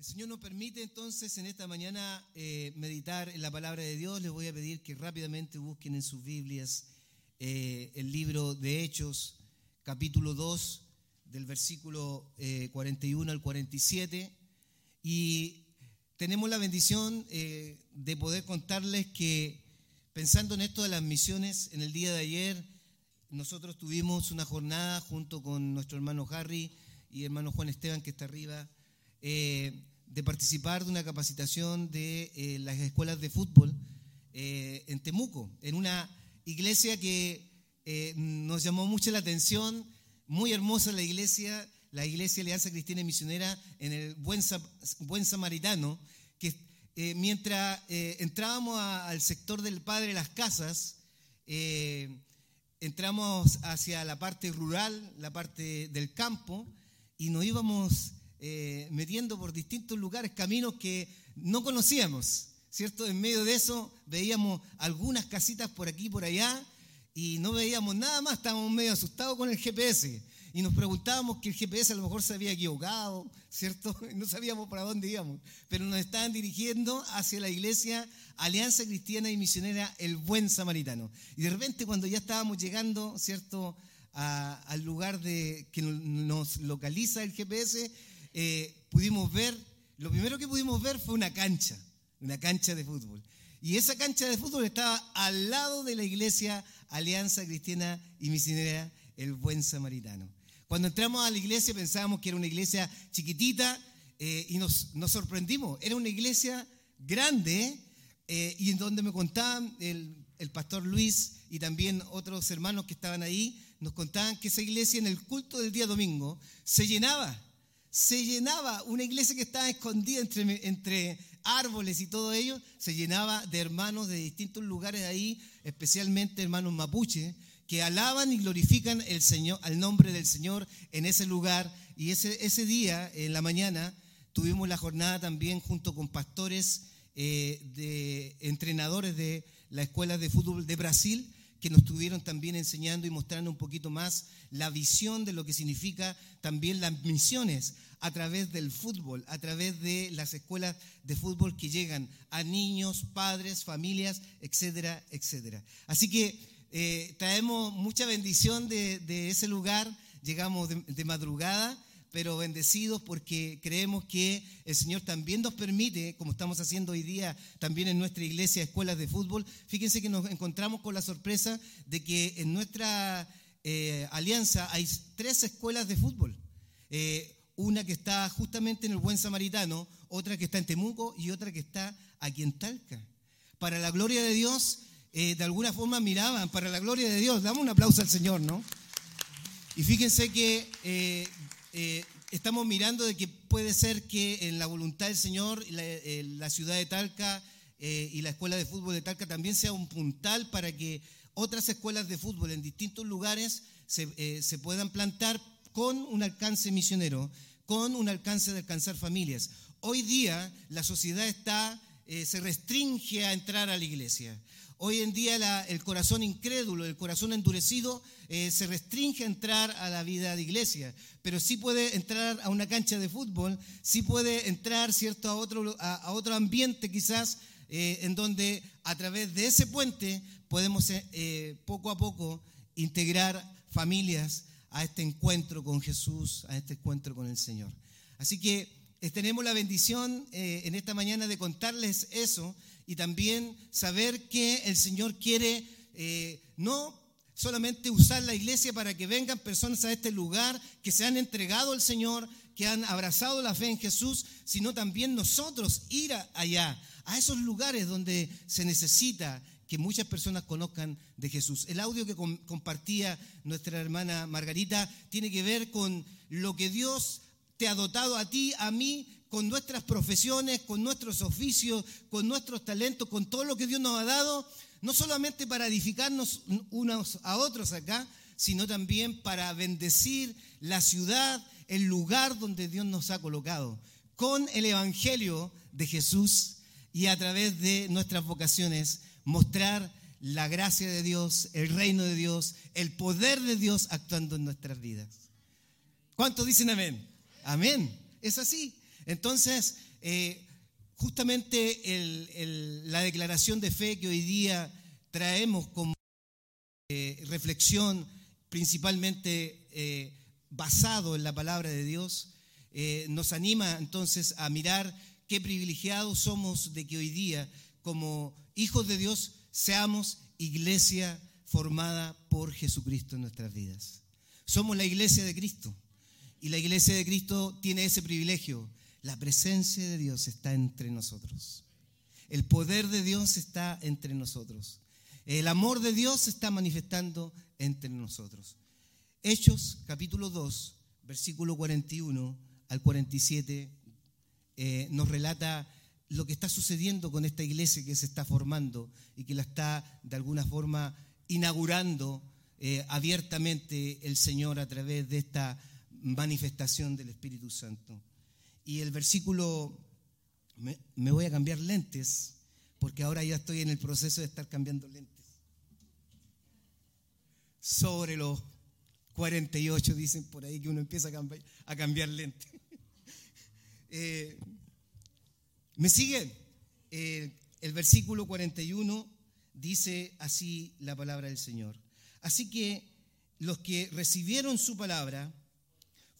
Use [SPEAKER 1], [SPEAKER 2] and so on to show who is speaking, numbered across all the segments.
[SPEAKER 1] El Señor nos permite entonces en esta mañana eh, meditar en la palabra de Dios. Les voy a pedir que rápidamente busquen en sus Biblias eh, el libro de Hechos, capítulo 2, del versículo 41 eh, al 47. Y tenemos la bendición de poder contarles que pensando en esto de las misiones, en el día de ayer nosotros tuvimos una jornada junto con nuestro hermano Harry y hermano Juan Esteban que está arriba de participar de una capacitación de eh, las escuelas de fútbol eh, en Temuco, en una iglesia que eh, nos llamó mucho la atención, muy hermosa la iglesia, la iglesia Alianza Cristiana y Misionera en el Buen, Buen Samaritano, que mientras entrábamos al sector del Padre Las Casas, entramos hacia la parte rural, la parte del campo, y nos íbamos eh, metiendo por distintos lugares, caminos que no conocíamos, ¿cierto? En medio de eso veíamos algunas casitas por aquí y por allá y no veíamos nada más, estábamos medio asustados con el GPS y nos preguntábamos que el GPS a lo mejor se había equivocado, ¿cierto? No sabíamos para dónde íbamos, pero nos estaban dirigiendo hacia la iglesia Alianza Cristiana y Misionera El Buen Samaritano. Y de repente cuando ya estábamos llegando, ¿cierto? al lugar de, que nos localiza el GPS, eh, pudimos ver, lo primero que pudimos ver fue una cancha, una cancha de fútbol. Y esa cancha de fútbol estaba al lado de la iglesia Alianza Cristiana y Misionera El Buen Samaritano. Cuando entramos a la iglesia pensábamos que era una iglesia chiquitita eh, y nos, nos, sorprendimos. Era una iglesia grande eh, y en donde me contaban el, el pastor Luis y también otros hermanos que estaban ahí, nos contaban que esa iglesia en el culto del día domingo se llenaba se llenaba, una iglesia que estaba escondida entre, entre árboles y todo ello, se llenaba de hermanos de distintos lugares ahí, especialmente hermanos mapuche, que alaban y glorifican el Señor, al nombre del Señor en ese lugar. Y ese, ese día, en la mañana, tuvimos la jornada también junto con pastores eh, de entrenadores de la Escuela de Fútbol de Brasil, que nos estuvieron también enseñando y mostrando un poquito más la visión de lo que significa también las misiones a través del fútbol, a través de las escuelas de fútbol que llegan a niños, padres, familias, etcétera, etcétera. Así que eh, traemos mucha bendición de, ese lugar, llegamos de madrugada pero bendecidos porque creemos que el Señor también nos permite, como estamos haciendo hoy día también en nuestra iglesia, escuelas de fútbol. Fíjense que nos encontramos con la sorpresa de que en nuestra eh, alianza hay tres escuelas de fútbol. Eh, una que está justamente en el Buen Samaritano, otra que está en Temuco y otra que está aquí en Talca. Para la gloria de Dios, eh, de alguna forma miraban, para la gloria de Dios, damos un aplauso al Señor, ¿no? Y fíjense que eh, estamos mirando de que puede ser que en la voluntad del Señor la, eh, ciudad de Talca eh, y la escuela de fútbol de Talca también sea un puntal para que otras escuelas de fútbol en distintos lugares se, se puedan plantar con un alcance misionero, con un alcance de alcanzar familias. Hoy día la sociedad está, se restringe a entrar a la iglesia. Hoy en día el corazón incrédulo, el corazón endurecido, eh, se restringe a entrar a la vida de iglesia, pero sí puede entrar a una cancha de fútbol, sí puede entrar ¿cierto? A, otro, a, otro ambiente quizás eh, en donde a través de ese puente podemos eh, poco a poco integrar familias a este encuentro con Jesús, a este encuentro con el Señor. Así que tenemos la bendición en esta mañana de contarles eso y también saber que el Señor quiere eh, no solamente usar la iglesia para que vengan personas a este lugar que se han entregado al Señor, que han abrazado la fe en Jesús, sino también nosotros ir allá, a esos lugares donde se necesita que muchas personas conozcan de Jesús. El audio que compartía nuestra hermana Margarita tiene que ver con lo que Dios te ha dotado a ti, a mí, con nuestras profesiones, con nuestros oficios, con nuestros talentos, con todo lo que Dios nos ha dado, no solamente para edificarnos unos a otros acá, sino también para bendecir la ciudad, el lugar donde Dios nos ha colocado, con el Evangelio de Jesús y a través de nuestras vocaciones mostrar la gracia de Dios, el reino de Dios, el poder de Dios actuando en nuestras vidas. ¿Cuántos dicen amén? Amén. Es así. Entonces, eh, justamente la declaración de fe que hoy día traemos como eh, reflexión principalmente eh, basado en la palabra de Dios, nos anima entonces a mirar qué privilegiados somos de que hoy día, como hijos de Dios, seamos iglesia formada por Jesucristo en nuestras vidas. Somos la iglesia de Cristo y la iglesia de Cristo tiene ese privilegio. La presencia de Dios está entre nosotros. El poder de Dios está entre nosotros. El amor de Dios se está manifestando entre nosotros. Hechos capítulo 2, versículo 41 al 47 eh, nos relata lo que está sucediendo con esta iglesia que se está formando y que la está de alguna forma inaugurando eh, abiertamente el Señor a través de esta manifestación del Espíritu Santo. Y el versículo, me, voy a cambiar lentes, porque ahora ya estoy en el proceso de estar cambiando lentes. Sobre los 48 dicen por ahí que uno empieza a cambiar, a cambiar lentes. Eh, ¿Me siguen? Eh, el versículo 41 dice así la palabra del Señor. Así que los que recibieron su palabra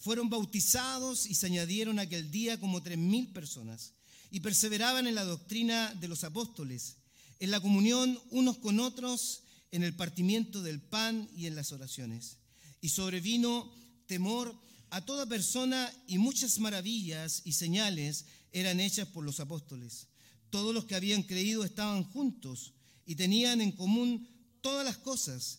[SPEAKER 1] fueron bautizados y se añadieron aquel día como tres mil personas y perseveraban en la doctrina de los apóstoles, en la comunión unos con otros, en el partimiento del pan y en las oraciones. Y sobrevino temor a toda persona y muchas maravillas y señales eran hechas por los apóstoles. Todos los que habían creído estaban juntos y tenían en común todas las cosas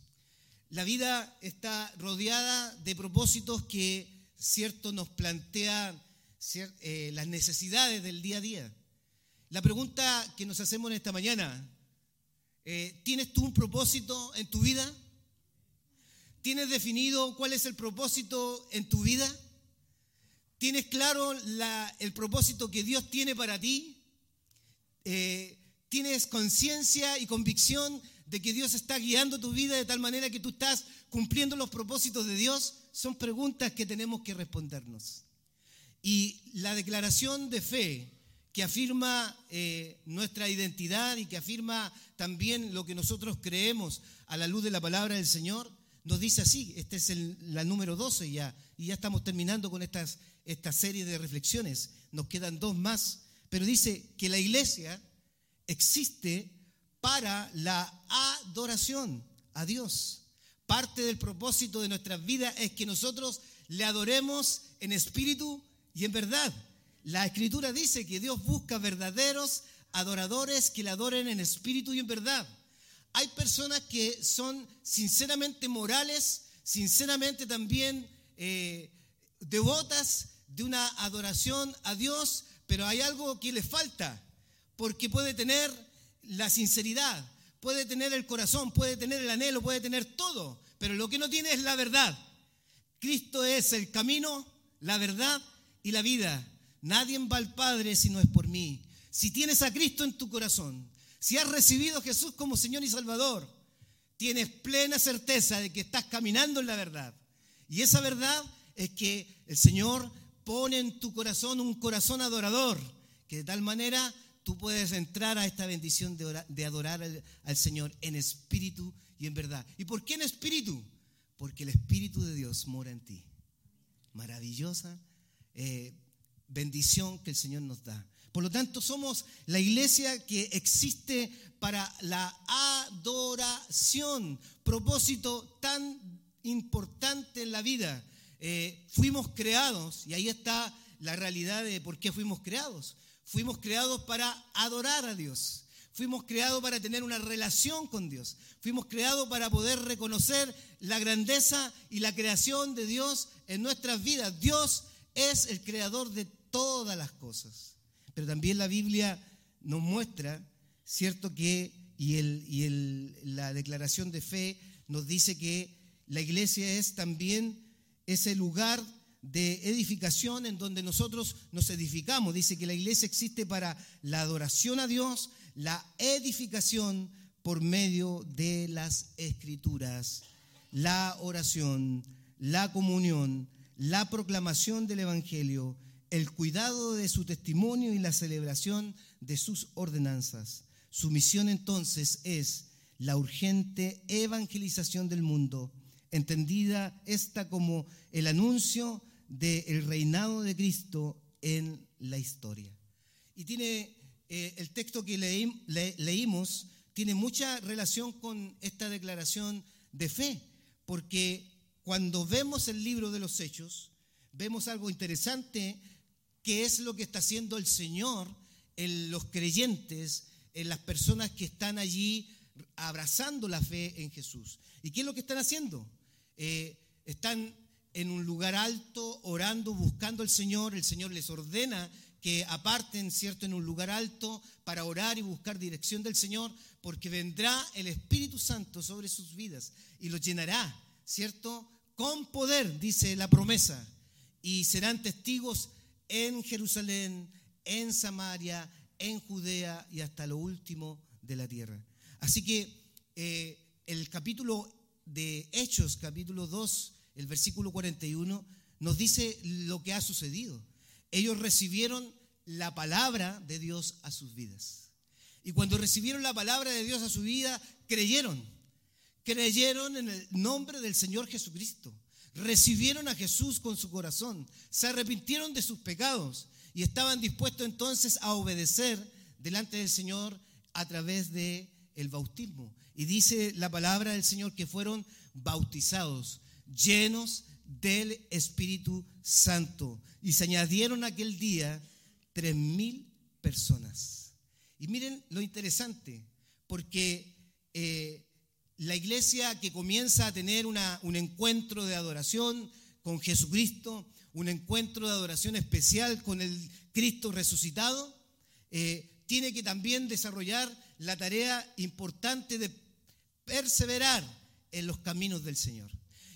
[SPEAKER 1] La vida está rodeada de propósitos que, cierto, nos plantean eh, las necesidades del día a día. La pregunta que nos hacemos esta mañana, eh, ¿tienes tú un propósito en tu vida? ¿Tienes definido cuál es el propósito en tu vida? ¿Tienes claro el propósito que Dios tiene para ti? Eh, ¿Tienes conciencia y convicción de que Dios está guiando tu vida de tal manera que tú estás cumpliendo los propósitos de Dios? Son preguntas que tenemos que respondernos. Y la declaración de fe que afirma eh, nuestra identidad y que afirma también lo que nosotros creemos a la luz de la palabra del Señor, nos dice así, esta es la número 12 ya, y ya estamos terminando con estas, esta serie de reflexiones, nos quedan dos más, pero dice que la iglesia existe para la adoración a Dios. Parte del propósito de nuestras vidas es que nosotros le adoremos en espíritu y en verdad. La escritura dice que Dios busca verdaderos adoradores que le adoren en espíritu y en verdad. Hay personas que son sinceramente morales, sinceramente también eh, devotas de una adoración a Dios, pero hay algo que le falta porque puede tener la sinceridad, puede tener el corazón, puede tener el anhelo, puede tener todo, pero lo que no tiene es la verdad. Cristo es el camino, la verdad y la vida. Nadie va al Padre si no es por mí. Si tienes a Cristo en tu corazón, si has recibido a Jesús como Señor y Salvador, tienes plena certeza de que estás caminando en la verdad. Y esa verdad es que el Señor pone en tu corazón un corazón adorador, que de tal manera tú puedes entrar a esta bendición de, adorar al, Señor en espíritu y en verdad. ¿Y por qué en espíritu? Porque el Espíritu de Dios mora en ti. Maravillosa eh, bendición que el Señor nos da. Por lo tanto, somos la iglesia que existe para la adoración, propósito tan importante en la vida. Eh, fuimos creados, y ahí está la realidad de por qué fuimos creados. Fuimos creados para adorar a Dios. Fuimos creados para tener una relación con Dios. Fuimos creados para poder reconocer la grandeza y la creación de Dios en nuestras vidas. Dios es el creador de todas las cosas. Pero también la Biblia nos muestra cierto que, y, el, y el, la declaración de fe nos dice que la iglesia es también ese lugar de edificación en donde nosotros nos edificamos. Dice que la iglesia existe para la adoración a Dios, la edificación por medio de las escrituras, la oración, la comunión, la proclamación del Evangelio, el cuidado de su testimonio y la celebración de sus ordenanzas. Su misión entonces es la urgente evangelización del mundo, entendida esta como el anuncio del reinado de Cristo en la historia. Y tiene eh, el texto que leímos, tiene mucha relación con esta declaración de fe, porque cuando vemos el libro de los hechos, vemos algo interesante, que es lo que está haciendo el Señor en los creyentes, en las personas que están allí abrazando la fe en Jesús. ¿Y qué es lo que están haciendo? Eh, están en un lugar alto, orando, buscando al Señor. El Señor les ordena que aparten, ¿cierto?, en un lugar alto para orar y buscar dirección del Señor, porque vendrá el Espíritu Santo sobre sus vidas y los llenará, ¿cierto?, con poder, dice la promesa, y serán testigos en Jerusalén, en Samaria, en Judea y hasta lo último de la tierra. Así que eh, el capítulo de Hechos, capítulo 2, el versículo 41, nos dice lo que ha sucedido. Ellos recibieron la palabra de Dios a sus vidas. Y cuando recibieron la palabra de Dios a su vida, creyeron. Creyeron en el nombre del Señor Jesucristo. Recibieron a Jesús con su corazón. Se arrepintieron de sus pecados y estaban dispuestos entonces a obedecer delante del Señor a través de el bautismo. Y dice la palabra del Señor que fueron bautizados llenos del Espíritu Santo. Y se añadieron aquel día tres mil personas. Y miren lo interesante, porque eh, la iglesia que comienza a tener una, un encuentro de adoración con Jesucristo, un encuentro de adoración especial con el Cristo resucitado, eh, tiene que también desarrollar la tarea importante de perseverar en los caminos del Señor.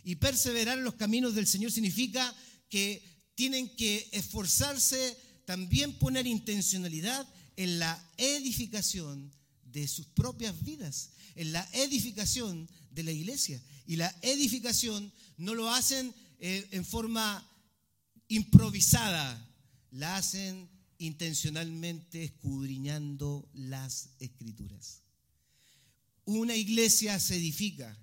[SPEAKER 1] Y perseverar en los caminos del Señor significa que tienen que esforzarse, también poner intencionalidad en la edificación de sus propias vidas, en la edificación de la iglesia. Y la edificación no lo hacen eh, en forma improvisada, la hacen intencionalmente escudriñando las escrituras. Una iglesia se edifica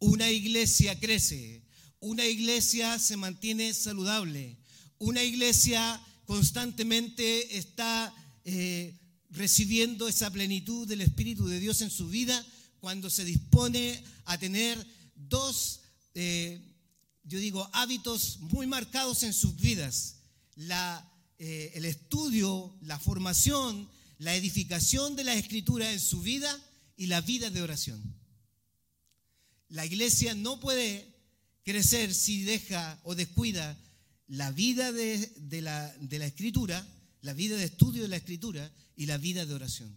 [SPEAKER 1] una iglesia crece, una iglesia se mantiene saludable, una iglesia constantemente está eh, recibiendo esa plenitud del Espíritu de Dios en su vida cuando se dispone a tener dos, eh, yo digo, hábitos muy marcados en sus vidas. Eh, el estudio, la formación, la edificación de la escritura en su vida y la vida de oración. La iglesia no puede crecer si deja o descuida la vida de, la, escritura, la vida de estudio de la escritura y la vida de oración.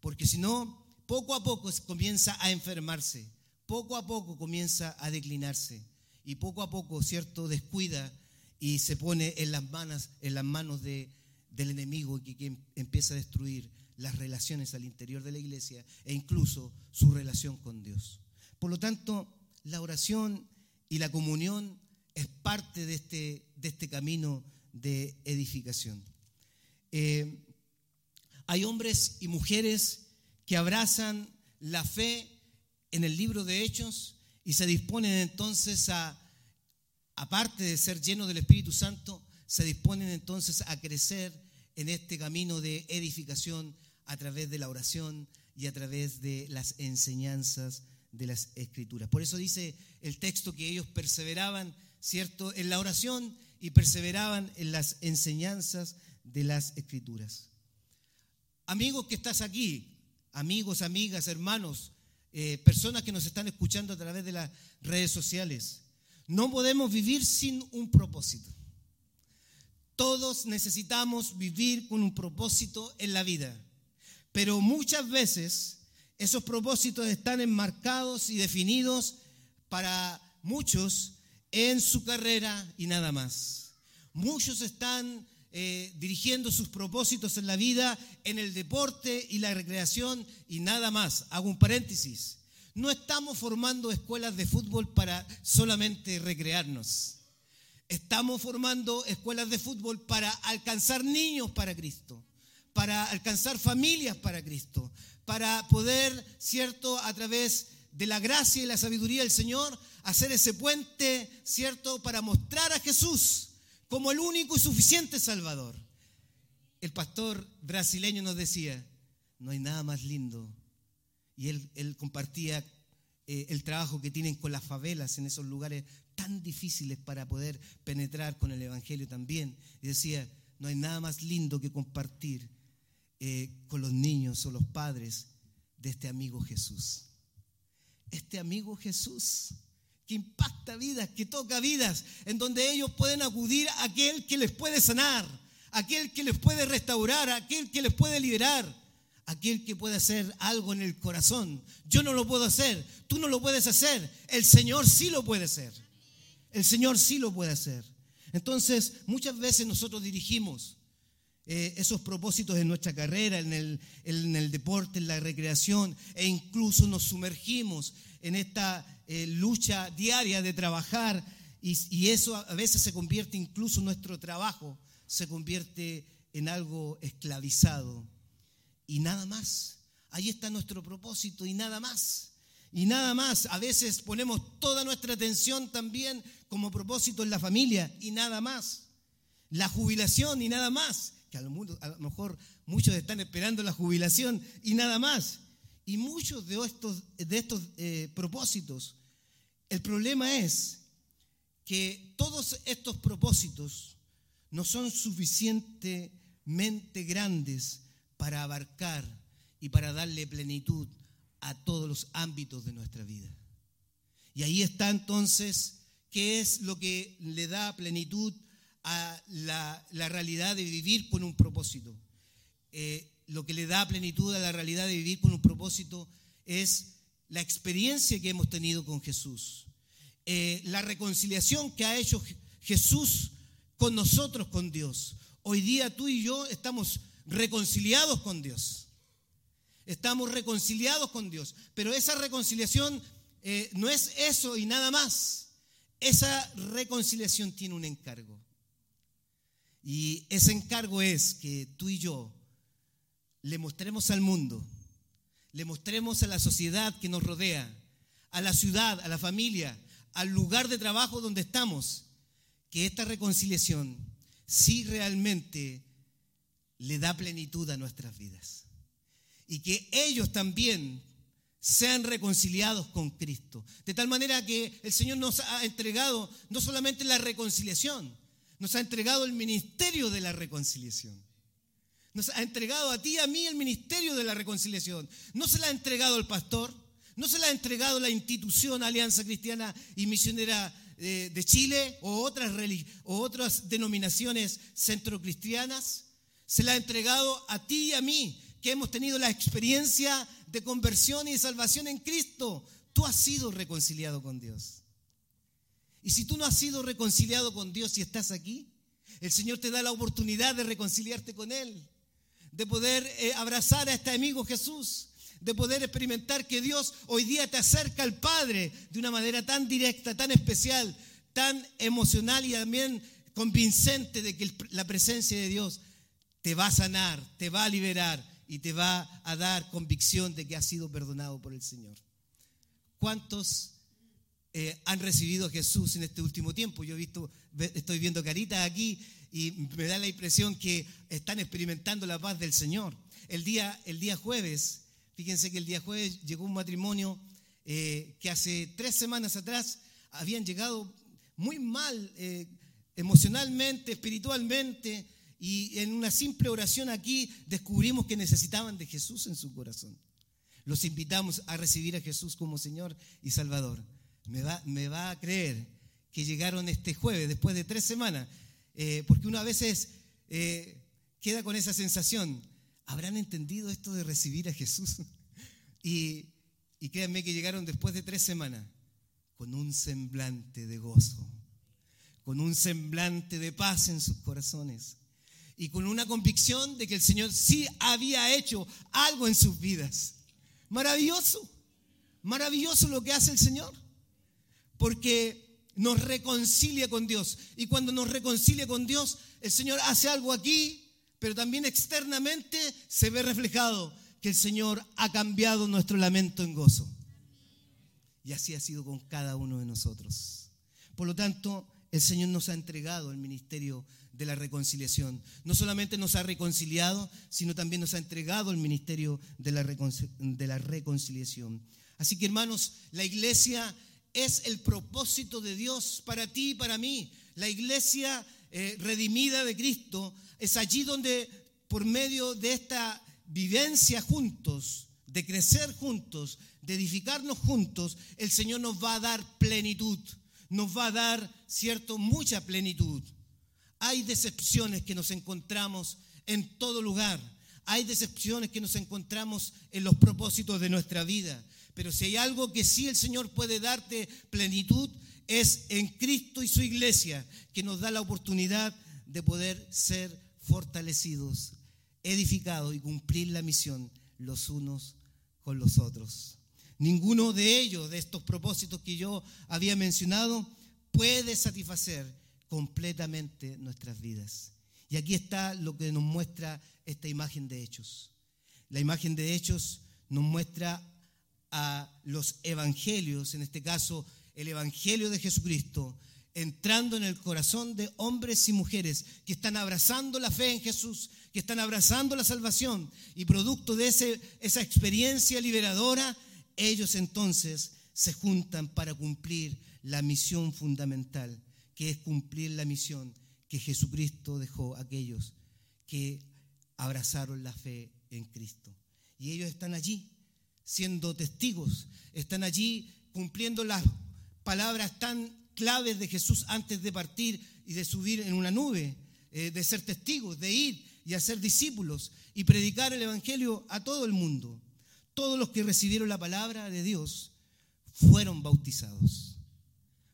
[SPEAKER 1] Porque si no, poco a poco comienza a enfermarse, poco a poco comienza a declinarse y poco a poco, ¿cierto?, descuida y se pone en las manos, en las manos de, del enemigo que empieza a destruir las relaciones al interior de la iglesia e incluso su relación con Dios. Por lo tanto, la oración y la comunión es parte de este, de este camino de edificación. Eh, hay hombres y mujeres que abrazan la fe en el libro de Hechos y se disponen entonces a, aparte de ser llenos del Espíritu Santo, se disponen entonces a crecer en este camino de edificación a través de la oración y a través de las enseñanzas de las escrituras. Por eso dice el texto que ellos perseveraban, ¿cierto?, en la oración y perseveraban en las enseñanzas de las escrituras. Amigos que estás aquí, amigos, amigas, hermanos, eh, personas que nos están escuchando a través de las redes sociales, no podemos vivir sin un propósito. Todos necesitamos vivir con un propósito en la vida. Pero muchas veces esos propósitos están enmarcados y definidos para muchos en su carrera y nada más. Muchos están eh, dirigiendo sus propósitos en la vida, en el deporte y la recreación y nada más. Hago un paréntesis. No estamos formando escuelas de fútbol para solamente recrearnos. Estamos formando escuelas de fútbol para alcanzar niños para Cristo, para alcanzar familias para Cristo, para poder, ¿cierto?, a través de la gracia y la sabiduría del Señor, hacer ese puente, ¿cierto?, para mostrar a Jesús como el único y suficiente Salvador. El pastor brasileño nos decía, no hay nada más lindo. Y él, compartía eh, el trabajo que tienen con las favelas en esos lugares tan difíciles para poder penetrar con el Evangelio también. Y decía, no hay nada más lindo que compartir eh, con los niños o los padres de este amigo Jesús. Este amigo Jesús que impacta vidas, que toca vidas, en donde ellos pueden acudir a aquel que les puede sanar, aquel que les puede restaurar, aquel que les puede liberar, aquel que puede hacer algo en el corazón. Yo no lo puedo hacer, tú no lo puedes hacer, el Señor sí lo puede hacer. El Señor sí lo puede hacer. Entonces, muchas veces nosotros dirigimos eh, esos propósitos en nuestra carrera, en el, en el deporte, en la recreación, e incluso nos sumergimos en esta eh, lucha diaria de trabajar y, eso a veces se convierte incluso nuestro trabajo, se convierte en algo esclavizado. Y nada más. Ahí está nuestro propósito y nada más. Y nada más. A veces ponemos toda nuestra atención también como propósito en la familia y nada más. La jubilación y nada más. Que a lo, mejor muchos están esperando la jubilación y nada más. Y muchos de estos, de estos eh, propósitos, el problema es que todos estos propósitos no son suficientemente grandes para abarcar y para darle plenitud a todos los ámbitos de nuestra vida. Y ahí está entonces qué es lo que le da plenitud a la, realidad de vivir con un propósito. Eh, lo que le da plenitud a la realidad de vivir con un propósito es la experiencia que hemos tenido con Jesús, eh, la reconciliación que ha hecho Jesús con nosotros, con Dios. Hoy día tú y yo estamos reconciliados con Dios. Estamos reconciliados con Dios. Pero esa reconciliación eh, no es eso y nada más. Esa reconciliación tiene un encargo. Y ese encargo es que tú y yo le mostremos al mundo, le mostremos a la sociedad que nos rodea, a la ciudad, a la familia, al lugar de trabajo donde estamos, que esta reconciliación sí realmente le da plenitud a nuestras vidas. Y que ellos también sean reconciliados con Cristo. De tal manera que el Señor nos ha entregado no solamente la reconciliación, nos ha entregado el ministerio de la reconciliación. Nos ha entregado a ti y a mí el ministerio de la reconciliación. No se la ha entregado el pastor, no se la ha entregado la institución Alianza Cristiana y Misionera eh, de Chile o otras, o otras denominaciones centrocristianas. Se la ha entregado a ti y a mí, que hemos tenido la experiencia de conversión y de salvación en Cristo. Tú has sido reconciliado con Dios. Y si tú no has sido reconciliado con Dios y estás aquí, el Señor te da la oportunidad de reconciliarte con Él de poder eh, abrazar a este amigo Jesús, de poder experimentar que Dios hoy día te acerca al Padre de una manera tan directa, tan especial, tan emocional y también convincente de que la presencia de Dios te va a sanar, te va a liberar y te va a dar convicción de que has sido perdonado por el Señor. ¿Cuántos eh, han recibido a Jesús en este último tiempo? Yo he visto, estoy viendo caritas aquí y me da la impresión que están experimentando la paz del Señor. El día, el día jueves, fíjense que el día jueves llegó un matrimonio eh, que hace tres semanas atrás habían llegado muy mal eh, emocionalmente, espiritualmente, y en una simple oración aquí descubrimos que necesitaban de Jesús en su corazón. Los invitamos a recibir a Jesús como Señor y Salvador. Me va, a creer que llegaron este jueves, después de tres semanas, eh, porque uno a veces eh, queda con esa sensación, ¿Habrán entendido esto de recibir a Jesús? Y, y créanme que llegaron después de tres semanas con un semblante de gozo, con un semblante de paz en sus corazones y con una convicción de que el Señor sí había hecho algo en sus vidas. Maravilloso, maravilloso lo que hace el Señor, porque nos reconcilia con Dios. Y cuando nos reconcilia con Dios, el Señor hace algo aquí, pero también externamente se ve reflejado que el Señor ha cambiado nuestro lamento en gozo. Y así ha sido con cada uno de nosotros. Por lo tanto, el Señor nos ha entregado el ministerio de la reconciliación. No solamente nos ha reconciliado, sino también nos ha entregado el ministerio de la, de la reconciliación. Así que hermanos, la iglesia es el propósito de Dios para ti y para mí. La iglesia eh, redimida de Cristo es allí donde por medio de esta vivencia juntos, de crecer juntos, de edificarnos juntos, el Señor nos va a dar plenitud, nos va a dar, cierto, mucha plenitud. Hay decepciones que nos encontramos en todo lugar, hay decepciones que nos encontramos en los propósitos de nuestra vida, pero si hay algo que sí el Señor puede darte plenitud, es en Cristo y su iglesia, que nos da la oportunidad de poder ser fortalecidos edificados y cumplir la misión los unos con los otros. Ninguno de ellos, de estos propósitos que yo había mencionado, puede satisfacer completamente nuestras vidas. Y aquí está lo que nos muestra esta imagen de hechos. La imagen de hechos nos muestra a los evangelios, en este caso el evangelio de Jesucristo, entrando en el corazón de hombres y mujeres que están abrazando la fe en Jesús, que están abrazando la salvación y producto de ese, esa experiencia liberadora, ellos entonces se juntan para cumplir la misión fundamental, que es cumplir la misión que Jesucristo dejó a aquellos que abrazaron la fe en Cristo. Y ellos están allí siendo testigos, están allí cumpliendo las palabras tan claves de Jesús antes de partir y de subir en una nube, eh, de ser testigos, de ir y hacer discípulos y predicar el Evangelio a todo el mundo. Todos los que recibieron la palabra de Dios fueron bautizados.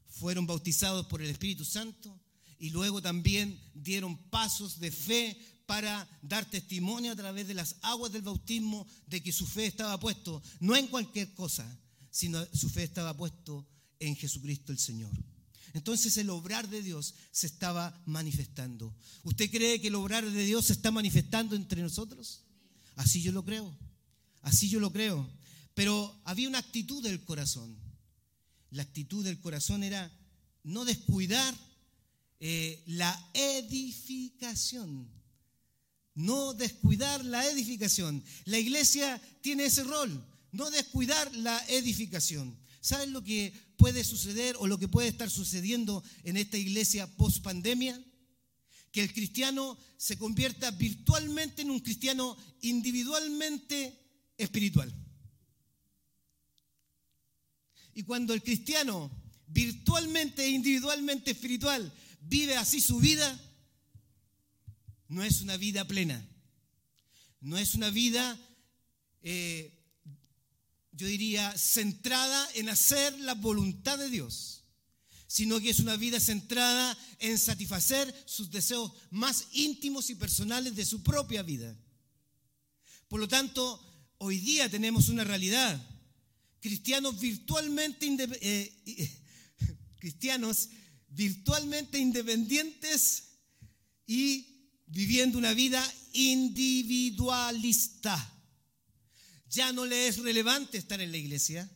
[SPEAKER 1] Fueron bautizados por el Espíritu Santo y luego también dieron pasos de fe para dar testimonio a través de las aguas del bautismo de que su fe estaba puesto, no en cualquier cosa, sino su fe estaba puesto en Jesucristo el Señor. Entonces el obrar de Dios se estaba manifestando. ¿Usted cree que el obrar de Dios se está manifestando entre nosotros? Así yo lo creo. Así yo lo creo. Pero había una actitud del corazón. La actitud del corazón era no descuidar eh, la edificación. No descuidar la edificación. La iglesia tiene ese rol, no descuidar la edificación. ¿Saben lo que puede suceder o lo que puede estar sucediendo en esta iglesia post pandemia? Que el cristiano se convierta virtualmente en un cristiano individualmente espiritual. Y cuando el cristiano virtualmente e individualmente espiritual vive así su vida, no es una vida plena. No es una vida eh, yo diría, centrada en hacer la voluntad de Dios, sino que es una vida centrada en satisfacer sus deseos más íntimos y personales de su propia vida. Por lo tanto, hoy día tenemos una realidad. Cristianos virtualmente, eh, cristianos virtualmente independientes y viviendo una vida individualista. Ya no le es relevante estar en la iglesia,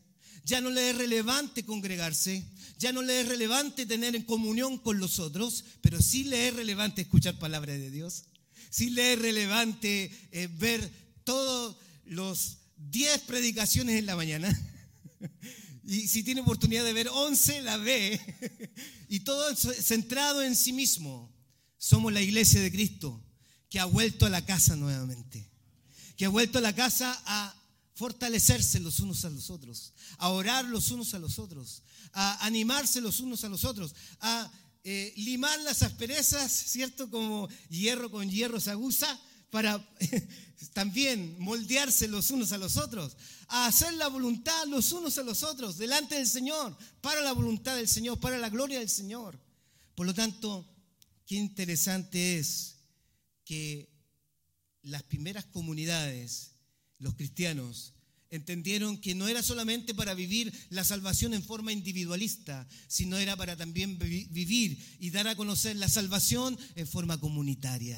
[SPEAKER 1] ya no le es relevante congregarse, ya no le es relevante tener en comunión con los otros, pero sí le es relevante escuchar palabra de Dios, sí le es relevante eh, ver todos los 10 predicaciones en la mañana. Y si tiene oportunidad de ver 11, la ve. Y todo centrado en sí mismo. Somos la iglesia de Cristo que ha vuelto a la casa nuevamente. Que ha vuelto a la casa a fortalecerse los unos a los otros, a orar los unos a los otros, a animarse los unos a los otros, a eh, limar las asperezas, ¿cierto? Como hierro con hierro se aguza, para también moldearse los unos a los otros, a hacer la voluntad los unos a los otros delante del Señor, para la voluntad del Señor, para la gloria del Señor. Por lo tanto, qué interesante es que las primeras comunidades, los cristianos, entendieron que no era solamente para vivir la salvación en forma individualista, sino era para también vivir y dar a conocer la salvación en forma comunitaria.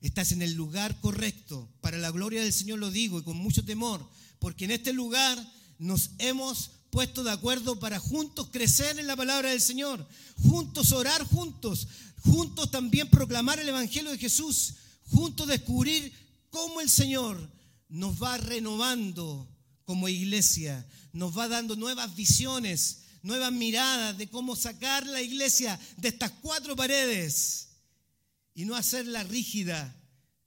[SPEAKER 1] Estás en el lugar correcto, para la gloria del Señor lo digo y con mucho temor, porque en este lugar nos hemos puesto de acuerdo para juntos crecer en la palabra del Señor, juntos orar juntos, juntos también proclamar el Evangelio de Jesús, juntos descubrir cómo el Señor nos va renovando como iglesia, nos va dando nuevas visiones, nuevas miradas de cómo sacar la iglesia de estas cuatro paredes y no hacerla rígida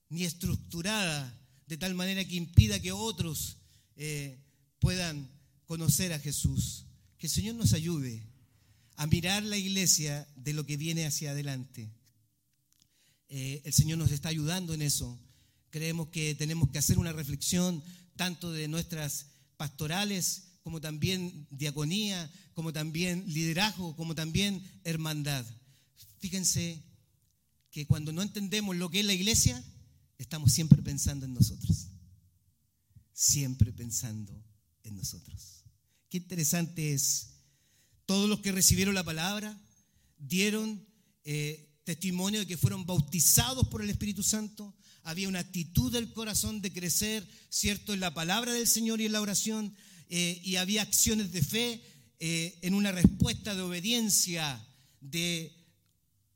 [SPEAKER 1] ni estructurada de tal manera que impida que otros eh, puedan conocer a Jesús. Que el Señor nos ayude a mirar la iglesia de lo que viene hacia adelante. Eh, el Señor nos está ayudando en eso. Creemos que tenemos que hacer una reflexión tanto de nuestras pastorales, como también diaconía, como también liderazgo, como también hermandad. Fíjense que cuando no entendemos lo que es la iglesia, estamos siempre pensando en nosotros. Siempre pensando nosotros. Qué interesante es. Todos los que recibieron la palabra dieron eh, testimonio de que fueron bautizados por el Espíritu Santo, había una actitud del corazón de crecer, ¿cierto?, en la palabra del Señor y en la oración, eh, y había acciones de fe eh, en una respuesta de obediencia, de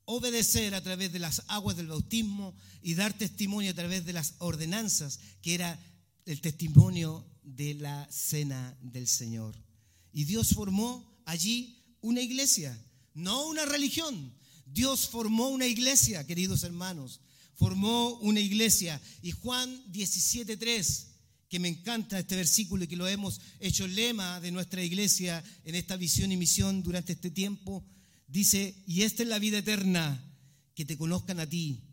[SPEAKER 1] obedecer a través de las aguas del bautismo y dar testimonio a través de las ordenanzas, que era el testimonio de la cena del Señor. Y Dios formó allí una iglesia, no una religión. Dios formó una iglesia, queridos hermanos formó una iglesia. Y Juan 17.3, que me encanta este versículo y que lo hemos hecho lema de nuestra iglesia en esta visión y misión durante este tiempo, dice, y esta es la vida eterna, que te conozcan a ti,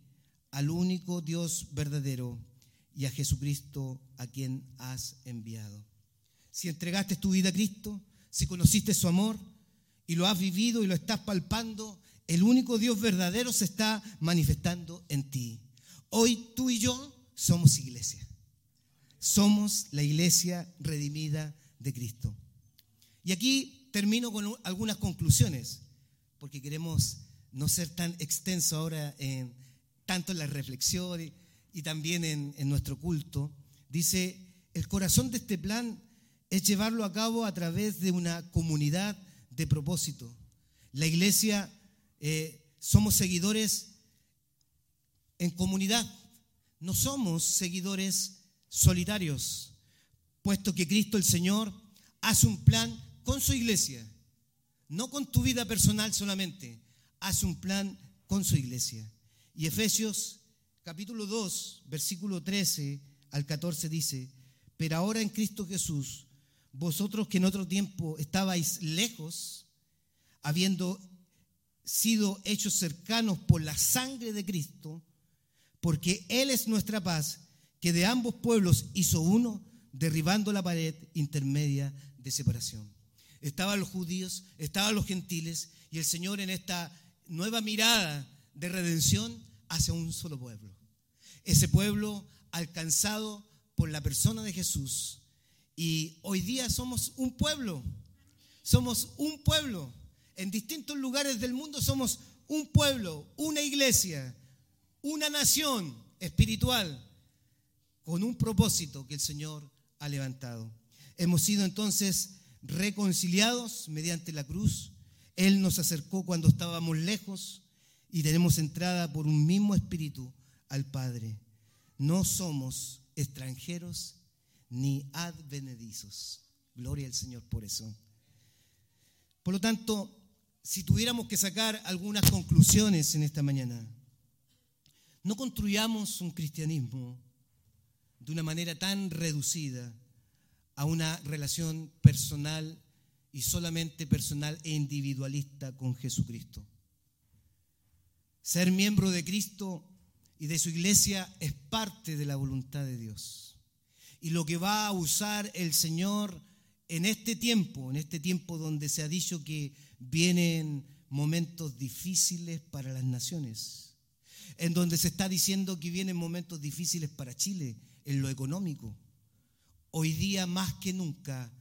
[SPEAKER 1] al único Dios verdadero y a Jesucristo a quien has enviado. Si entregaste tu vida a Cristo, si conociste su amor y lo has vivido y lo estás palpando, el único Dios verdadero se está manifestando en ti. Hoy tú y yo somos iglesia. Somos la iglesia redimida de Cristo. Y aquí termino con algunas conclusiones, porque queremos no ser tan extenso ahora en tanto en la reflexión y, también en, nuestro culto. Dice, el corazón de este plan es llevarlo a cabo a través de una comunidad de propósito. La iglesia eh, somos seguidores en comunidad, no somos seguidores solitarios, puesto que Cristo el Señor hace un plan con su iglesia, no con tu vida personal solamente, hace un plan con su iglesia. Y Efesios capítulo 2, versículo 13 al 14 dice, pero ahora en Cristo Jesús, vosotros que en otro tiempo estabais lejos, habiendo sido hechos cercanos por la sangre de Cristo, porque Él es nuestra paz, que de ambos pueblos hizo uno, derribando la pared intermedia de separación. Estaban los judíos, estaban los gentiles, y el Señor en esta nueva mirada de redención hace un solo pueblo. Ese pueblo alcanzado por la persona de Jesús. Y hoy día somos un pueblo, somos un pueblo en distintos lugares del mundo somos un pueblo, una iglesia, una nación espiritual con un propósito que el Señor ha levantado. Hemos sido entonces reconciliados mediante la cruz. Él nos acercó cuando estábamos lejos y tenemos entrada por un mismo espíritu al Padre. No somos extranjeros ni advenedizos. Gloria al Señor por eso. Por lo tanto, si tuviéramos que sacar algunas conclusiones en esta mañana, no construyamos un cristianismo de una manera tan reducida a una relación personal y solamente personal e individualista con Jesucristo. Ser miembro de Cristo y de su iglesia es parte de la voluntad de Dios. Y lo que va a usar el Señor en este tiempo, en este tiempo donde se ha dicho que vienen momentos difíciles para las naciones, en donde se está diciendo que vienen momentos difíciles para Chile en lo económico. Hoy día más que nunca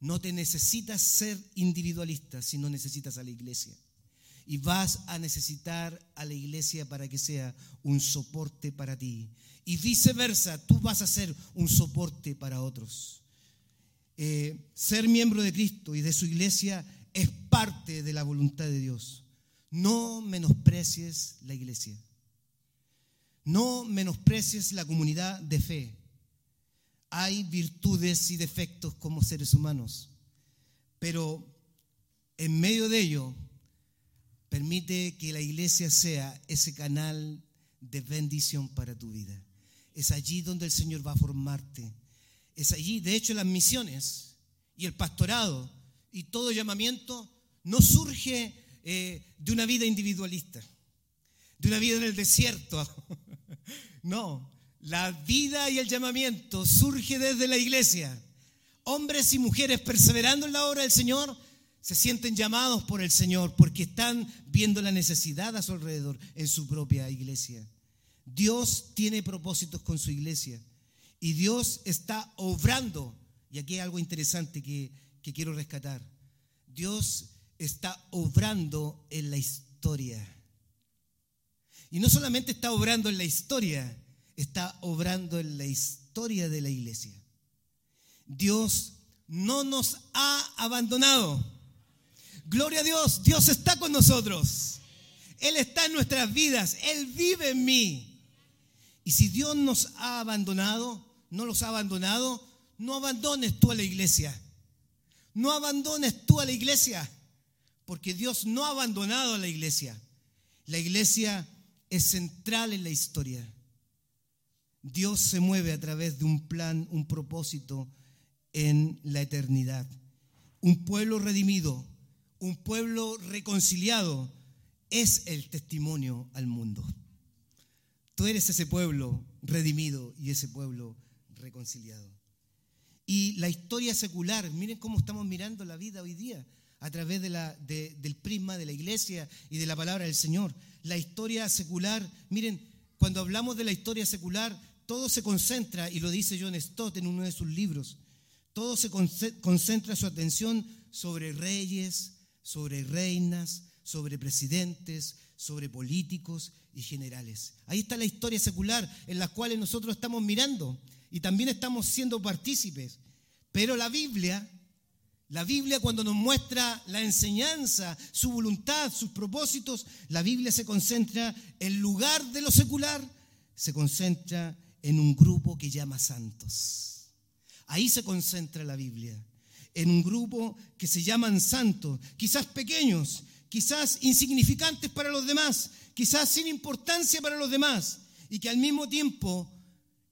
[SPEAKER 1] no te necesitas ser individualista, sino necesitas a la iglesia. Y vas a necesitar a la iglesia para que sea un soporte para ti. Y viceversa, tú vas a ser un soporte para otros. Eh, ser miembro de Cristo y de su iglesia es parte de la voluntad de Dios. No menosprecies la iglesia. No menosprecies la comunidad de fe. Hay virtudes y defectos como seres humanos, pero en medio de ello permite que la iglesia sea ese canal de bendición para tu vida. Es allí donde el Señor va a formarte. Es allí, de hecho, las misiones y el pastorado y todo llamamiento no surge eh, de una vida individualista, de una vida en el desierto. no, la vida y el llamamiento surge desde la iglesia. Hombres y mujeres perseverando en la obra del Señor se sienten llamados por el Señor porque están viendo la necesidad a su alrededor en su propia iglesia. Dios tiene propósitos con su iglesia y Dios está obrando. Y aquí hay algo interesante que, que quiero rescatar. Dios está obrando en la historia. Y no solamente está obrando en la historia, está obrando en la historia de la iglesia. Dios no nos ha abandonado. Gloria a Dios, Dios está con nosotros. Él está en nuestras vidas, Él vive en mí. Y si Dios nos ha abandonado, no los ha abandonado, no abandones tú a la iglesia. No abandones tú a la iglesia, porque Dios no ha abandonado a la iglesia. La iglesia es central en la historia. Dios se mueve a través de un plan, un propósito en la eternidad. Un pueblo redimido, un pueblo reconciliado, es el testimonio al mundo. Tú eres ese pueblo redimido y ese pueblo reconciliado. Y la historia secular, miren cómo estamos mirando la vida hoy día a través de del prisma de la iglesia y de la palabra del Señor. La historia secular, miren, cuando hablamos de la historia secular, todo se concentra, y lo dice John Stott en uno de sus libros, todo se concentra su atención sobre reyes, sobre reinas, sobre presidentes, sobre políticos y generales. Ahí está la historia secular en la cual nosotros estamos mirando y también estamos siendo partícipes. Pero la Biblia, la Biblia cuando nos muestra la enseñanza, su voluntad, sus propósitos, la Biblia se concentra en lugar de lo secular, se concentra en un grupo que llama santos. Ahí se concentra la Biblia, en un grupo que se llaman santos, quizás pequeños, quizás insignificantes para los demás, quizás sin importancia para los demás, y que al mismo tiempo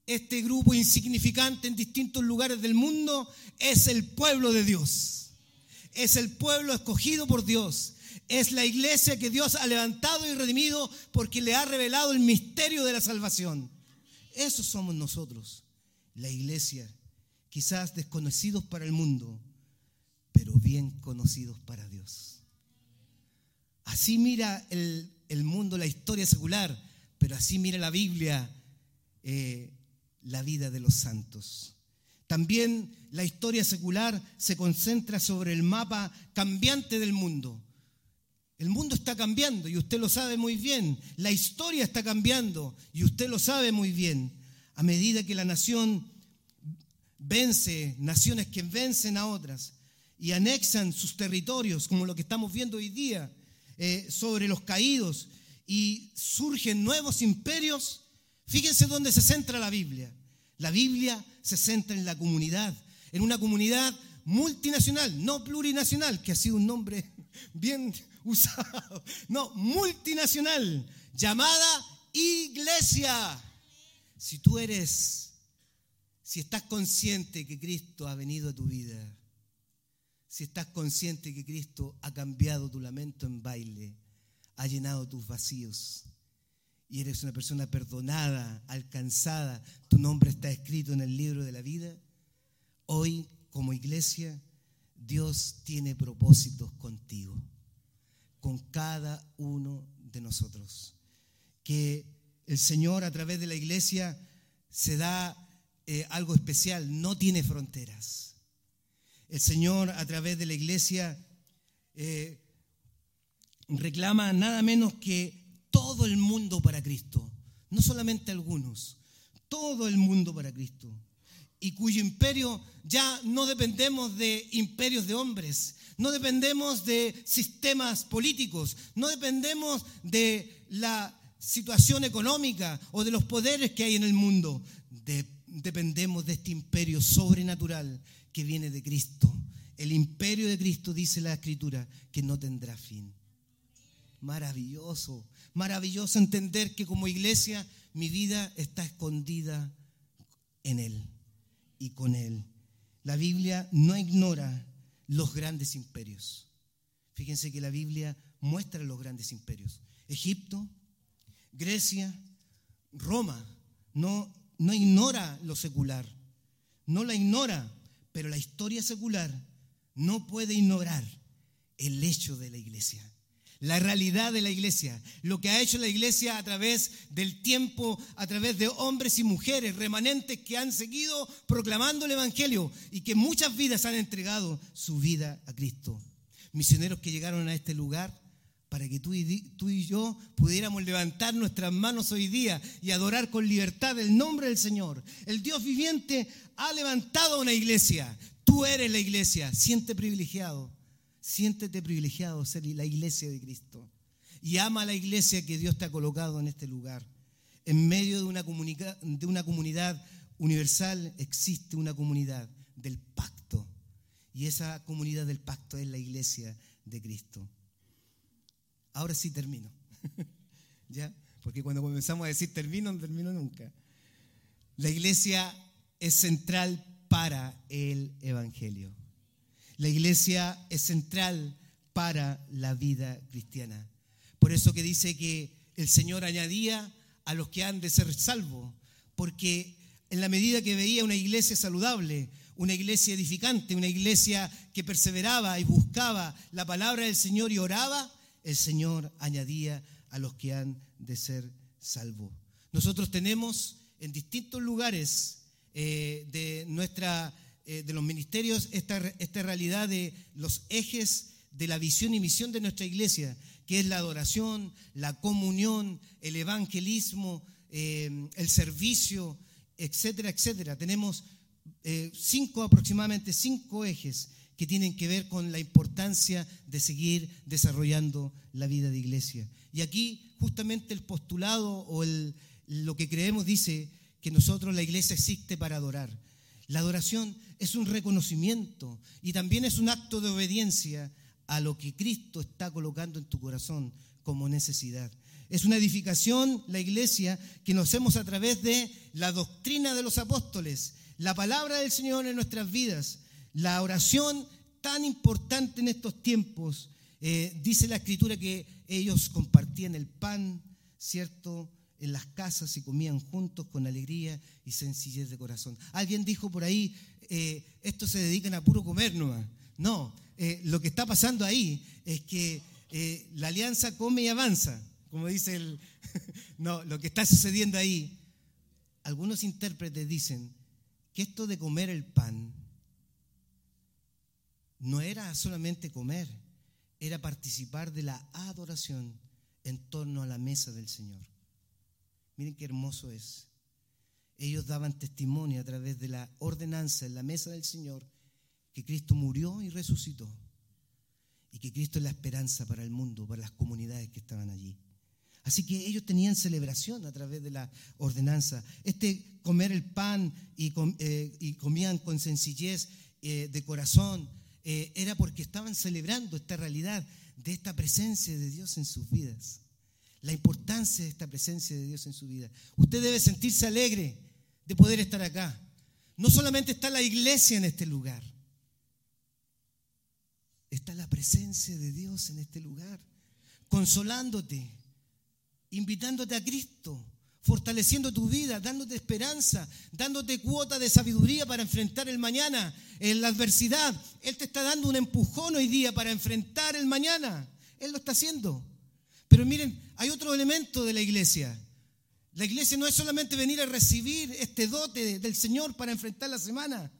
[SPEAKER 1] este grupo insignificante en distintos lugares del mundo es el pueblo de Dios. Es el pueblo escogido por Dios. Es la iglesia que Dios ha levantado y redimido porque le ha revelado el misterio de la salvación. Esos somos nosotros, la iglesia, quizás desconocidos para el mundo, pero bien conocidos para Dios. Así mira el, mundo, la historia secular, pero así mira la Biblia. Eh, la vida de los santos. También la historia secular se concentra sobre el mapa cambiante del mundo. El mundo está cambiando y usted lo sabe muy bien. La historia está cambiando y usted lo sabe muy bien. A medida que la nación vence, naciones que vencen a otras y anexan sus territorios, como lo que estamos viendo hoy día, eh, sobre los caídos, y surgen nuevos imperios, Fíjense dónde se centra la Biblia. La Biblia se centra en la comunidad, en una comunidad multinacional, no plurinacional, que ha sido un nombre bien usado, no, multinacional, llamada iglesia. Si tú eres, si estás consciente que Cristo ha venido a tu vida, si estás consciente que Cristo ha cambiado tu lamento en baile, ha llenado tus vacíos, y eres una persona perdonada, alcanzada, tu nombre está escrito en el libro de la vida, hoy como iglesia Dios tiene propósitos contigo, con cada uno de nosotros. Que el Señor a través de la iglesia se da eh, algo especial, no tiene fronteras. El Señor a través de la iglesia eh, reclama nada menos que todo el mundo para Cristo, no solamente algunos, todo el mundo para Cristo y cuyo imperio ya no dependemos de imperios de hombres, no dependemos de sistemas políticos, no dependemos de la situación económica o de los poderes que hay en el mundo. dependemos de este imperio sobrenatural que viene de Cristo. El imperio de Cristo, dice la Escritura, que no tendrá fin. Maravilloso, maravilloso entender que como iglesia mi vida está escondida en Él y con Él. La Biblia no ignora los grandes imperios. Fíjense que la Biblia muestra los grandes imperios. Egipto, Grecia, Roma, no, no ignora lo secular, no la ignora, pero la historia secular no puede ignorar el hecho de la iglesia la realidad de la iglesia, lo que ha hecho la iglesia a través del tiempo, a través de hombres y mujeres remanentes que han seguido proclamando el Evangelio y que muchas vidas han entregado su vida a Cristo. Misioneros que llegaron a este lugar para que tú y, tú y yo pudiéramos levantar nuestras manos hoy día y adorar con libertad el nombre del Señor. El Dios viviente ha levantado una iglesia. Tú eres la iglesia. Siente privilegiado Siéntete privilegiado ser la iglesia de Cristo. Y ama a la iglesia que Dios te ha colocado en este lugar. En medio de una, de una comunidad universal existe una comunidad del pacto. Y esa comunidad del pacto es la iglesia de Cristo. Ahora sí termino. ¿Ya? Porque cuando comenzamos a decir termino, no termino nunca. La iglesia es central para el Evangelio. La iglesia es central para la vida cristiana. Por eso que dice que el Señor añadía a los que han de ser salvos, porque en la medida que veía una iglesia saludable, una iglesia edificante, una iglesia que perseveraba y buscaba la palabra del Señor y oraba, el Señor añadía a los que han de ser salvos. Nosotros tenemos en distintos lugares eh, de nuestra eh, de los ministerios esta, esta realidad de los ejes de la visión y misión de nuestra iglesia, que es la adoración, la comunión, el evangelismo, eh, el servicio, etcétera, etcétera. Tenemos cinco, aproximadamente cinco ejes que tienen que ver con la importancia de seguir desarrollando la vida de iglesia. Y aquí justamente el postulado o el, lo que creemos dice que nosotros la iglesia existe para adorar. La adoración es un reconocimiento y también es un acto de obediencia a lo que Cristo está colocando en tu corazón como necesidad. Es una edificación, la iglesia, que nos hacemos a través de la doctrina de los apóstoles, la palabra del Señor en nuestras vidas, la oración tan importante en estos tiempos. Eh, dice la escritura que ellos compartían el pan, ¿cierto? en las casas y comían juntos con alegría y sencillez de corazón. Alguien dijo por ahí, eh, estos se dedican a puro comer nomás. No, eh, lo que está pasando ahí es que la alianza come y avanza, como dice el... no, lo que está sucediendo ahí, algunos intérpretes dicen que esto de comer el pan no era solamente comer, era participar de la adoración en torno a la mesa del Señor. Miren qué hermoso es. Ellos daban testimonio a través de la ordenanza en la mesa del Señor que Cristo murió y resucitó. Y que Cristo es la esperanza para el mundo, para las comunidades que estaban allí. Así que ellos tenían celebración a través de la ordenanza. Este comer el pan y, eh, comían con sencillez eh, de corazón eh, era porque estaban celebrando esta realidad de esta presencia de Dios en sus vidas la importancia de esta presencia de Dios en su vida. Usted debe sentirse alegre de poder estar acá. No solamente está la iglesia en este lugar, está la presencia de Dios en este lugar, consolándote, invitándote a Cristo, fortaleciendo tu vida, dándote esperanza, dándote cuota de sabiduría para enfrentar el mañana, en la adversidad. Él te está dando un empujón hoy día para enfrentar el mañana. Él lo está haciendo. Pero miren, hay otro elemento de la iglesia. La iglesia no es solamente venir a recibir este dote del Señor para enfrentar la semana,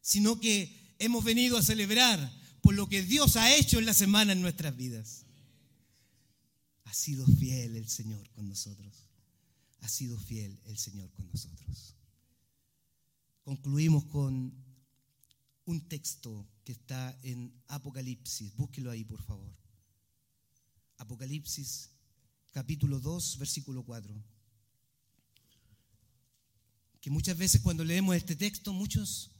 [SPEAKER 1] sino que hemos venido a celebrar por lo que Dios ha hecho en la semana en nuestras vidas. Ha sido fiel el Señor con nosotros. Ha sido fiel el Señor con nosotros. Concluimos con un texto que está en Apocalipsis. Búsquelo ahí, por favor. Apocalipsis capítulo 2, versículo 4. Que muchas veces cuando leemos este texto, muchos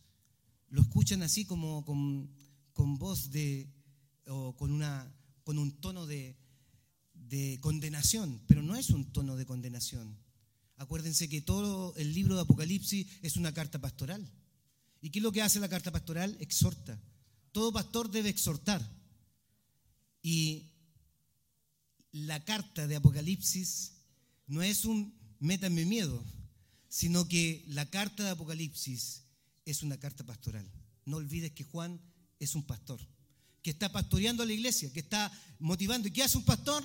[SPEAKER 1] lo escuchan así como con, con voz de, o con, una, con un tono de, de condenación, pero no es un tono de condenación. Acuérdense que todo el libro de Apocalipsis es una carta pastoral. ¿Y qué es lo que hace la carta pastoral? Exhorta. Todo pastor debe exhortar. Y la carta de Apocalipsis no es un métame miedo, sino que la carta de Apocalipsis es una carta pastoral. No olvides que Juan es un pastor, que está pastoreando a la iglesia, que está motivando. ¿Y qué hace un pastor?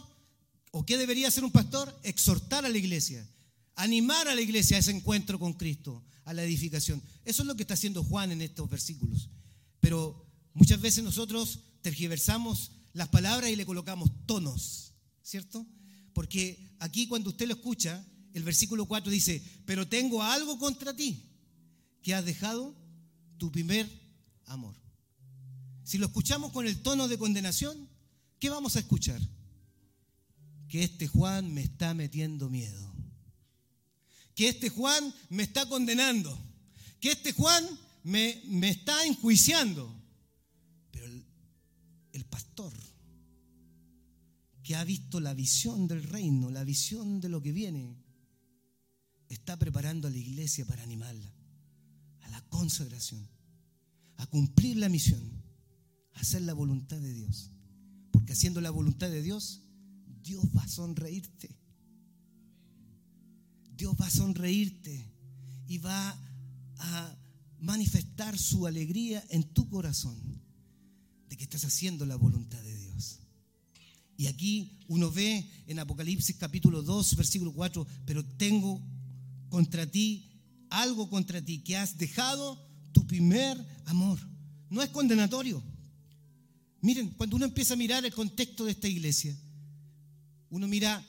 [SPEAKER 1] ¿O qué debería hacer un pastor? Exhortar a la iglesia, animar a la iglesia a ese encuentro con Cristo, a la edificación. Eso es lo que está haciendo Juan en estos versículos. Pero muchas veces nosotros tergiversamos las palabras y le colocamos tonos. ¿cierto? Porque aquí cuando usted lo escucha, el versículo 4 dice, pero tengo algo contra ti, que has dejado tu primer amor. Si lo escuchamos con el tono de condenación, ¿qué vamos a escuchar? Que este Juan me está metiendo miedo. Que este Juan me está condenando. Que este Juan me, me está enjuiciando. Pero el, el pastor que ha visto la visión del reino, la visión de lo que viene, está preparando a la iglesia para animarla a la consagración, a cumplir la misión, a hacer la voluntad de Dios. Porque haciendo la voluntad de Dios, Dios va a sonreírte. Dios va a sonreírte y va a manifestar su alegría en tu corazón de que estás haciendo la voluntad de Dios. Y aquí uno ve en Apocalipsis capítulo 2, versículo 4, pero tengo contra ti algo contra ti, que has dejado tu primer amor. No es condenatorio. Miren, cuando uno empieza a mirar el contexto de esta iglesia, uno mira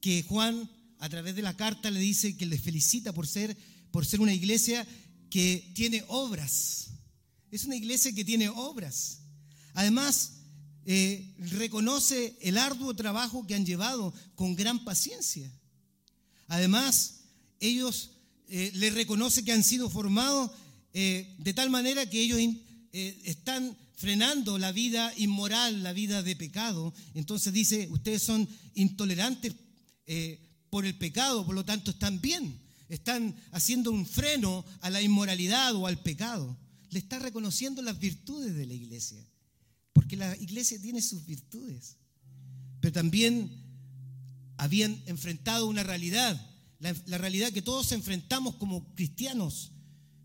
[SPEAKER 1] que Juan a través de la carta le dice que le felicita por ser, por ser una iglesia que tiene obras. Es una iglesia que tiene obras. Además, eh, reconoce el arduo trabajo que han llevado con gran paciencia. Además, ellos eh, le reconoce que han sido formados eh, de tal manera que ellos están frenando la vida inmoral, la vida de pecado. Entonces dice, ustedes son intolerantes por el pecado, por lo tanto están bien, están haciendo un freno a la inmoralidad o al pecado. Le está reconociendo las virtudes de la iglesia porque la iglesia tiene sus virtudes, pero también habían enfrentado una realidad, la, realidad que todos enfrentamos como cristianos,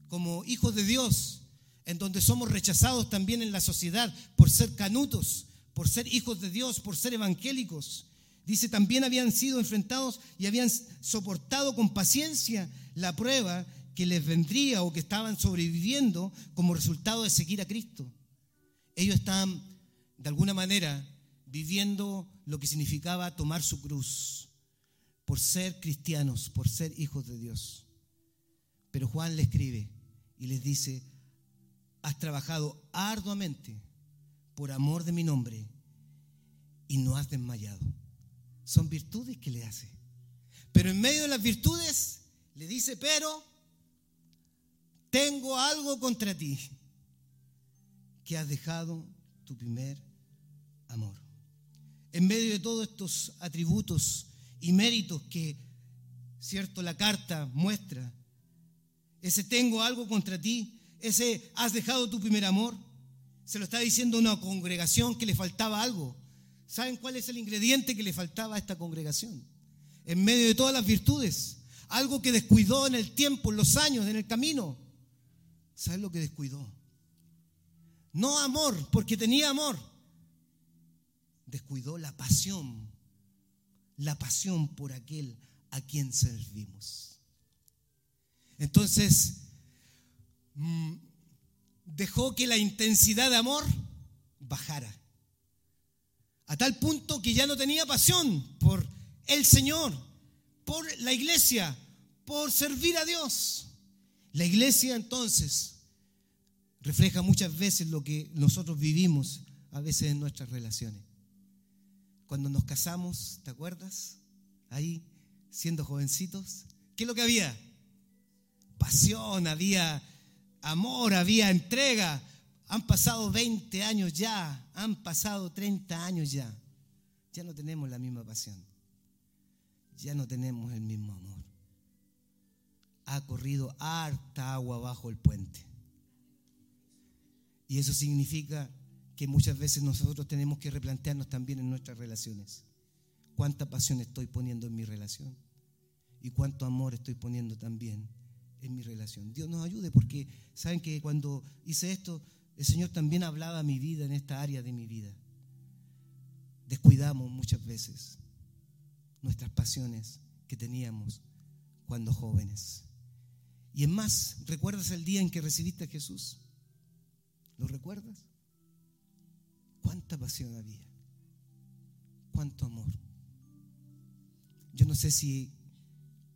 [SPEAKER 1] como hijos de Dios, en donde somos rechazados también en la sociedad por ser canutos, por ser hijos de Dios, por ser evangélicos. Dice, también habían sido enfrentados y habían soportado con paciencia la prueba que les vendría o que estaban sobreviviendo como resultado de seguir a Cristo ellos estaban de alguna manera viviendo lo que significaba tomar su cruz por ser cristianos, por ser hijos de Dios. Pero Juan le escribe y les dice, has trabajado arduamente por amor de mi nombre y no has desmayado. Son virtudes que le hace. Pero en medio de las virtudes le dice, pero tengo algo contra ti que has dejado tu primer amor. En medio de todos estos atributos y méritos que, cierto, la carta muestra, ese tengo algo contra ti, ese has dejado tu primer amor, se lo está diciendo una congregación que le faltaba algo. ¿Saben cuál es el ingrediente que le faltaba a esta congregación? en medio de todas las virtudes. Algo que descuidó en el tiempo, en los años, en el camino. ¿Sabes lo que descuidó? No amor, porque tenía amor. Descuidó la pasión, la pasión por aquel a quien servimos. Entonces, mm, dejó que la intensidad de amor bajara. A tal punto que ya no tenía pasión por el Señor, por la iglesia, por servir a Dios. La iglesia entonces refleja muchas veces lo que nosotros vivimos a veces en nuestras relaciones. Cuando nos casamos, ¿te acuerdas? Ahí, siendo jovencitos, ¿qué es lo que había? Pasión, había amor, había entrega. Han pasado 20 años ya, han pasado 30 años ya. Ya no tenemos la misma pasión. Ya no tenemos el mismo amor. Ha corrido harta agua bajo el puente. Y eso significa que muchas veces nosotros tenemos que replantearnos también en nuestras relaciones. ¿Cuánta pasión estoy poniendo en mi relación? ¿Y cuánto amor estoy poniendo también en mi relación. Dios nos ayude porque saben que cuando hice esto, el Señor también hablaba a mi vida en esta área de mi vida. Descuidamos muchas veces nuestras pasiones que teníamos cuando jóvenes. Y es más, ¿recuerdas el día en que recibiste a Jesús? ¿Lo recuerdas? ¿Cuánta pasión había? ¿Cuánto amor? Yo no sé si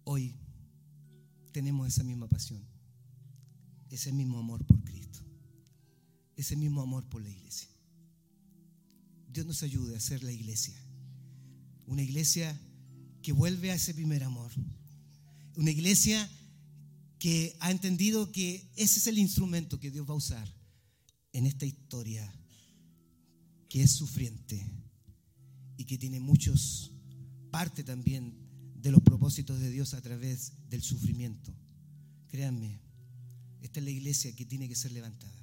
[SPEAKER 1] hoy tenemos esa misma pasión, ese mismo amor por Cristo, ese mismo amor por la iglesia. Dios nos ayude a ser la iglesia, una iglesia que vuelve a ese primer amor, una iglesia que ha entendido que ese es el instrumento que Dios va a usar en esta historia que es sufriente y que tiene muchos parte también de los propósitos de Dios a través del sufrimiento. Créanme, esta es la iglesia que tiene que ser levantada.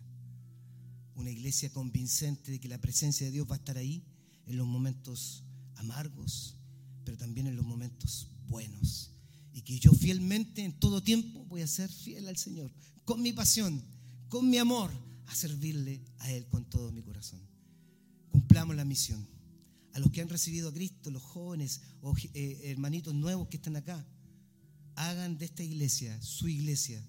[SPEAKER 1] Una iglesia convincente de que la presencia de Dios va a estar ahí en los momentos amargos, pero también en los momentos buenos. Y que yo fielmente en todo tiempo voy a ser fiel al Señor, con mi pasión, con mi amor, a servirle a Él con todo mi corazón. Cumplamos la misión a los que han recibido a Cristo, los jóvenes o eh, hermanitos nuevos que están acá, hagan de esta iglesia su iglesia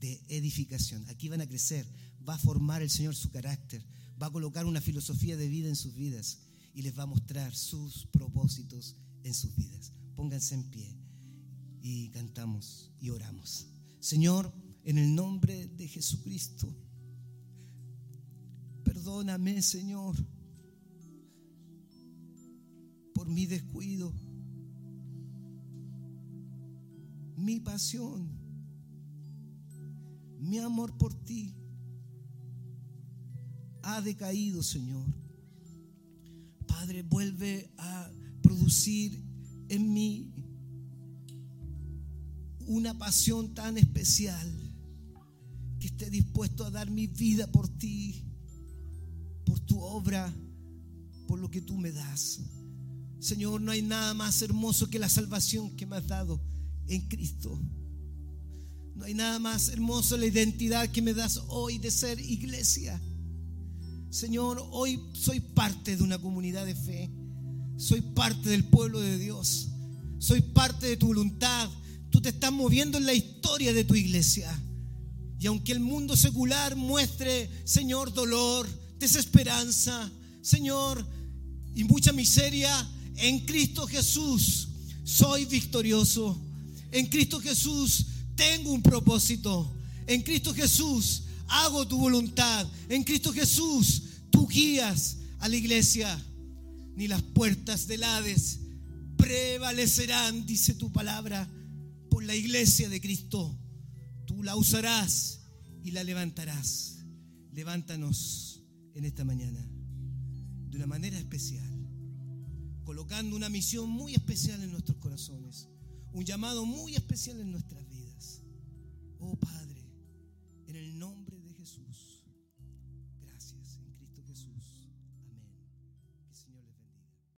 [SPEAKER 1] de edificación. Aquí van a crecer, va a formar el Señor su carácter, va a colocar una filosofía de vida en sus vidas y les va a mostrar sus propósitos en sus vidas. Pónganse en pie y cantamos y oramos. Señor, en el nombre de Jesucristo, perdóname, Señor por mi descuido, mi pasión, mi amor por ti ha decaído, Señor. Padre, vuelve a producir en mí una pasión tan especial que esté dispuesto a dar mi vida por ti, por tu obra, por lo que tú me das. Señor, no hay nada más hermoso que la salvación que me has dado en Cristo. No hay nada más hermoso la identidad que me das hoy de ser iglesia. Señor, hoy soy parte de una comunidad de fe. Soy parte del pueblo de Dios. Soy parte de tu voluntad. Tú te estás moviendo en la historia de tu iglesia. Y aunque el mundo secular muestre, Señor, dolor, desesperanza, Señor, y mucha miseria, en Cristo Jesús soy victorioso. En Cristo Jesús tengo un propósito. En Cristo Jesús hago tu voluntad. En Cristo Jesús tú guías a la iglesia. Ni las puertas del Hades prevalecerán, dice tu palabra, por la iglesia de Cristo. Tú la usarás y la levantarás. Levántanos en esta mañana de una manera especial colocando una misión muy especial en nuestros corazones, un llamado muy especial en nuestras vidas. Oh Padre.